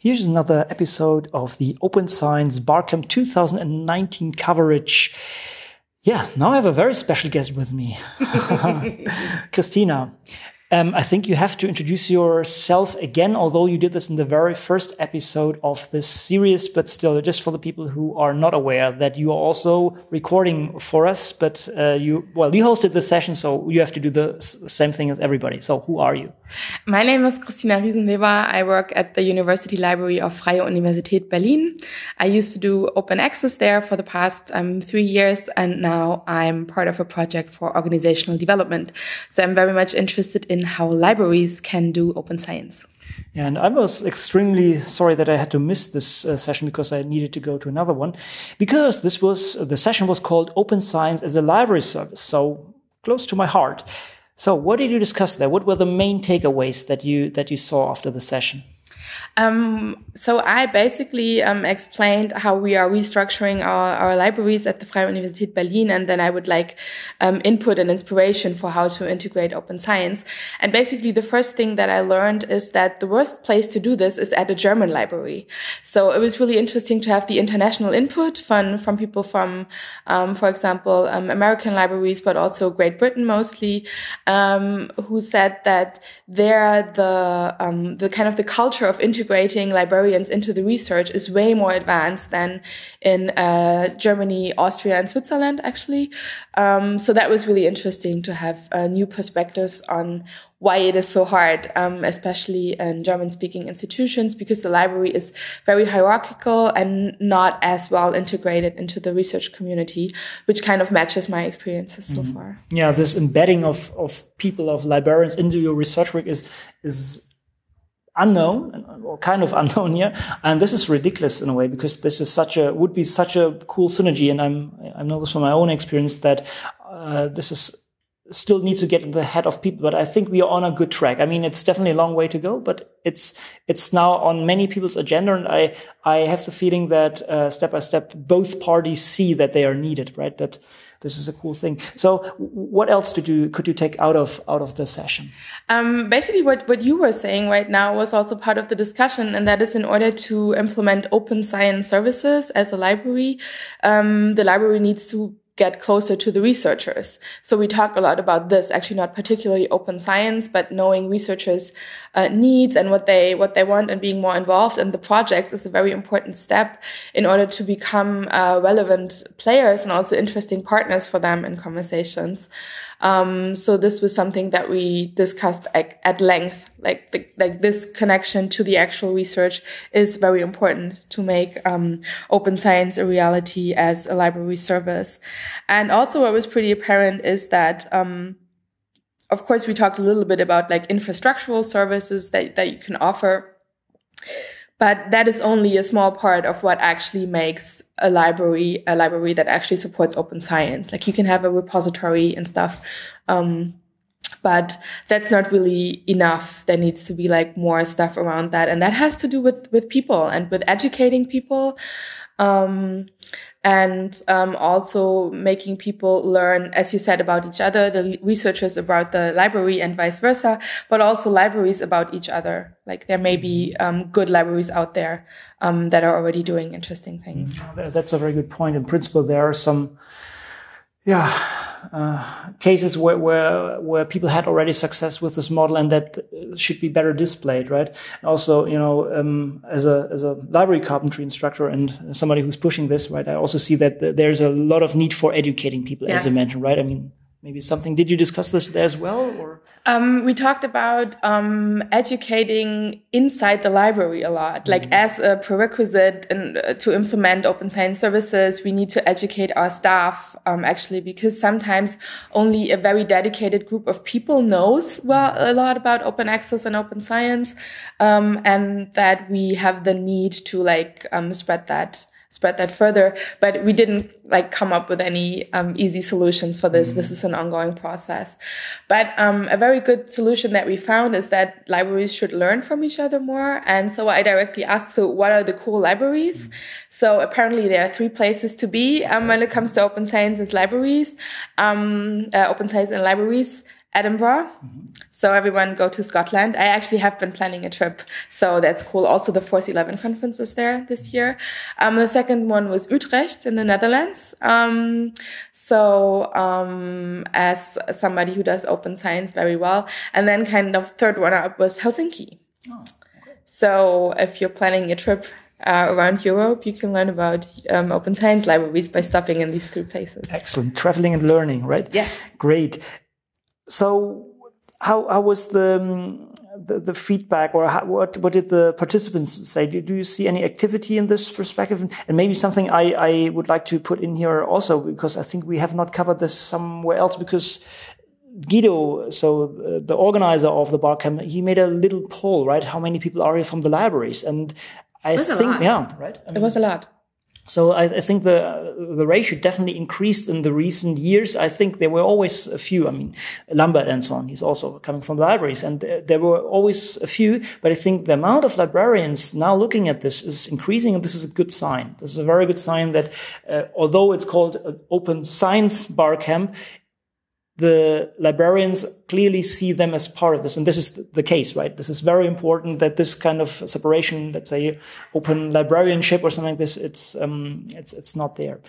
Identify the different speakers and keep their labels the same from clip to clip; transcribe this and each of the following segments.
Speaker 1: Here's another episode of the Open Science Barcamp 2019 coverage. Yeah, now I have a very special guest with me, Christina. Um, I think you have to introduce yourself again, although you did this in the very first episode of this series, but still, just for the people who are not aware that you are also recording for us. But uh, you, well, you hosted the session, so you have to do the same thing as everybody. So, who are you?
Speaker 2: My name is Christina Riesenweber. I work at the University Library of Freie Universität Berlin. I used to do open access there for the past um, three years, and now I'm part of a project for organizational development. So, I'm very much interested in in how libraries can do open science.
Speaker 1: Yeah, and I was extremely sorry that I had to miss this uh, session because I needed to go to another one, because this was the session was called Open Science as a Library Service, so close to my heart. So, what did you discuss there? What were the main takeaways that you that you saw after the session?
Speaker 2: Um, so I basically um, explained how we are restructuring our, our libraries at the Freie Universität Berlin, and then I would like um, input and inspiration for how to integrate open science. And basically, the first thing that I learned is that the worst place to do this is at a German library. So it was really interesting to have the international input from from people from, um, for example, um, American libraries, but also Great Britain mostly, um, who said that there the the kind of the culture of integrating librarians into the research is way more advanced than in uh, Germany, Austria, and Switzerland, actually. Um, so that was really interesting to have uh, new perspectives on why it is so hard, um, especially in German speaking institutions, because the library is very hierarchical and not as well integrated into the research community, which kind of matches my experiences mm -hmm. so far.
Speaker 1: Yeah, this embedding of, of people, of librarians into your research work is, is unknown or kind of unknown here. And this is ridiculous in a way because this is such a would be such a cool synergy and i'm i know this from my own experience that uh, this is still needs to get in the head of people. But i think we are on a good track. I mean it's definitely a long way to go but it's it's now on many people's agenda and i i have the feeling that uh, step by step both parties see that they are needed right? That this is a cool thing. So, what else did you could you take out of out of the session?
Speaker 2: Um, basically, what what you were saying right now was also part of the discussion, and that is in order to implement open science services as a library, um, the library needs to get closer to the researchers. So we talked a lot about this, actually not particularly open science, but knowing researchers' uh, needs and what they what they want and being more involved in the projects is a very important step in order to become uh, relevant players and also interesting partners for them in conversations. Um, so this was something that we discussed at, at length. Like the, like this connection to the actual research is very important to make um, open science a reality as a library service. And also, what was pretty apparent is that. Um, of course, we talked a little bit about like infrastructural services that, that you can offer. But that is only a small part of what actually makes a library a library that actually supports open science. Like you can have a repository and stuff. Um, but that's not really enough. There needs to be like more stuff around that. And that has to do with, with people and with educating people. Um, and um, also making people learn, as you said, about each other, the researchers about the library and vice versa, but also libraries about each other. Like there may be um, good libraries out there um, that are already doing interesting things.
Speaker 1: That's a very good point. In principle, there are some, yeah, uh, cases where, where where people had already success with this model and that should be better displayed, right? Also, you know, um, as a as a library carpentry instructor and somebody who's pushing this, right? I also see that there's a lot of need for educating people, as you mentioned, right? I mean, maybe something. Did you discuss this there as well, or?
Speaker 2: Um, we talked about um, educating inside the library a lot. Mm. Like as a prerequisite in, uh, to implement open science services, we need to educate our staff um, actually because sometimes only a very dedicated group of people knows well a lot about open access and open science, um, and that we have the need to like um, spread that spread that further. But we didn't like come up with any um, easy solutions for this. Mm. This is an ongoing process. But um, a very good solution that we found is that libraries should learn from each other more. And so I directly asked, so what are the cool libraries? Mm. So apparently there are three places to be um, when it comes to open science and libraries, um, uh, open science and libraries Edinburgh. Mm-hmm. So everyone go to Scotland. I actually have been planning a trip, so that's cool. Also, the Force 11 conference is there this year. Um, the second one was Utrecht in the Netherlands. Um, so um, as somebody who does open science very well, and then kind of third one up was Helsinki. Oh, okay. So if you're planning a trip uh, around Europe, you can learn about um, open science libraries by stopping in these three places.
Speaker 1: Excellent. Traveling and learning, right?
Speaker 2: Yes.
Speaker 1: Great. So, how, how was the, um, the, the, feedback or how, what, what did the participants say? Do, do you see any activity in this perspective? And maybe something I, I would like to put in here also, because I think we have not covered this somewhere else because Guido, so uh, the organizer of the barcamp, he made a little poll, right? How many people are here from the libraries? And I think, yeah, right.
Speaker 2: I mean, it was a lot.
Speaker 1: So I, I, think the the ratio definitely increased in the recent years. I think there were always a few. I mean, Lambert and so on. He's also coming from the libraries, and there were always a few. But I think the amount of librarians now looking at this is increasing, and this is a good sign. This is a very good sign that uh, although it's called Open Science Bar Camp, the librarians clearly see them as part of this. And this is the case, right? This is very important that this kind of separation, let's say open librarianship or something like this, it's, um, it's, it's not there.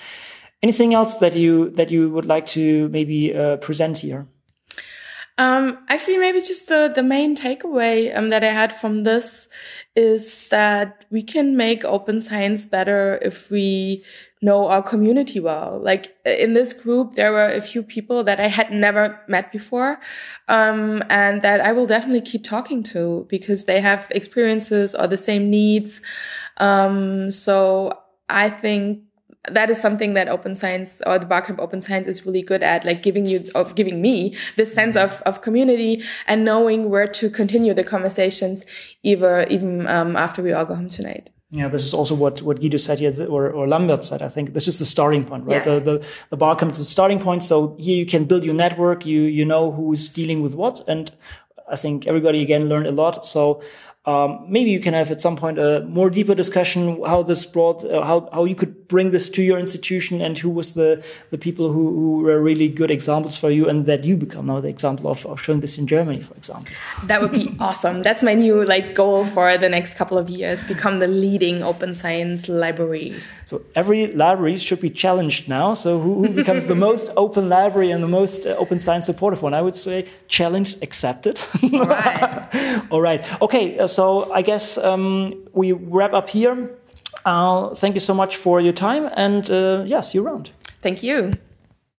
Speaker 1: Anything else that you, that you would like to maybe uh, present here?
Speaker 2: Um, actually, maybe just the, the main takeaway um, that I had from this is that we can make open science better if we know our community well. Like in this group, there were a few people that I had never met before, um, and that I will definitely keep talking to because they have experiences or the same needs. Um, so I think that is something that open science or the barcamp open science is really good at like giving you of giving me this sense of, of community and knowing where to continue the conversations either even um, after we all go home tonight
Speaker 1: yeah, this is also what, what Guido said here, or, or Lambert said. I think this is the starting point, right? Yes. The, the, the bar comes to the starting point. So here you can build your network. You, you know who's dealing with what. And I think everybody again learned a lot. So um, maybe you can have at some point a more deeper discussion how this brought, uh, how, how you could bring this to your institution and who was the, the people who, who were really good examples for you and that you become now the example of, of showing this in Germany, for example.
Speaker 2: That would be awesome. That's my new like goal for the next couple of years, become the leading open science library.
Speaker 1: So every library should be challenged now. So who, who becomes the most open library and the most uh, open science supportive one? I would say challenge accepted.
Speaker 2: All right.
Speaker 1: All right. Okay. Uh, so I guess um, we wrap up here. Uh, thank you so much for your time, and uh, yeah, see you around.
Speaker 2: Thank you.